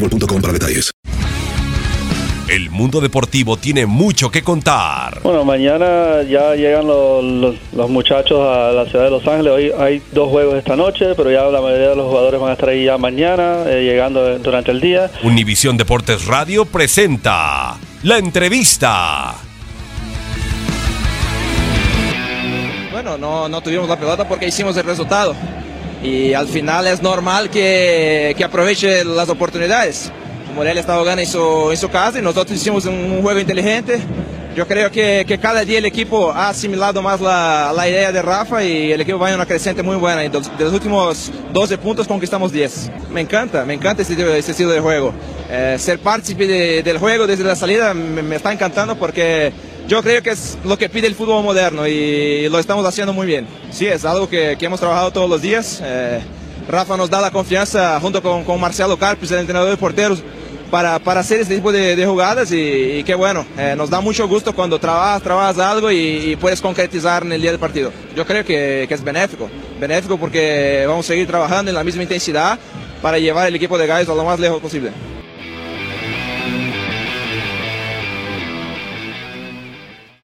para detalles. El mundo deportivo tiene mucho que contar. Bueno, mañana ya llegan los, los- los muchachos a la ciudad de Los Ángeles. Hoy hay dos juegos esta noche, pero ya la mayoría de los jugadores van a estar ahí ya mañana, eh, llegando durante el día. Univisión Deportes Radio presenta la entrevista. Bueno, no, no tuvimos la pelota porque hicimos el resultado. Y al final es normal que, que aproveche las oportunidades. Morelia estaba ganando en su, en su casa y nosotros hicimos un juego inteligente. Yo creo que, que cada día el equipo ha asimilado más la, la idea de Rafa y el equipo va en una creciente muy buena. De los, últimos 12 puntos conquistamos 10. Me encanta, me encanta este, este estilo de juego. Eh, ser partícipe de- del juego desde la salida me, me está encantando porque yo creo que es lo que pide el fútbol moderno y lo estamos haciendo muy bien. Sí, es algo que, que hemos trabajado todos los días. Eh, Rafa nos da la confianza junto con, con Marcelo Carpes, el entrenador de porteros, para, para hacer este tipo de, de jugadas y, y qué bueno, eh, nos da mucho gusto cuando trabajas, trabajas algo y, y puedes concretizar en el día del partido. Yo creo que, que es benéfico, benéfico porque vamos a seguir trabajando en la misma intensidad para llevar el equipo de Gallos a lo más lejos posible.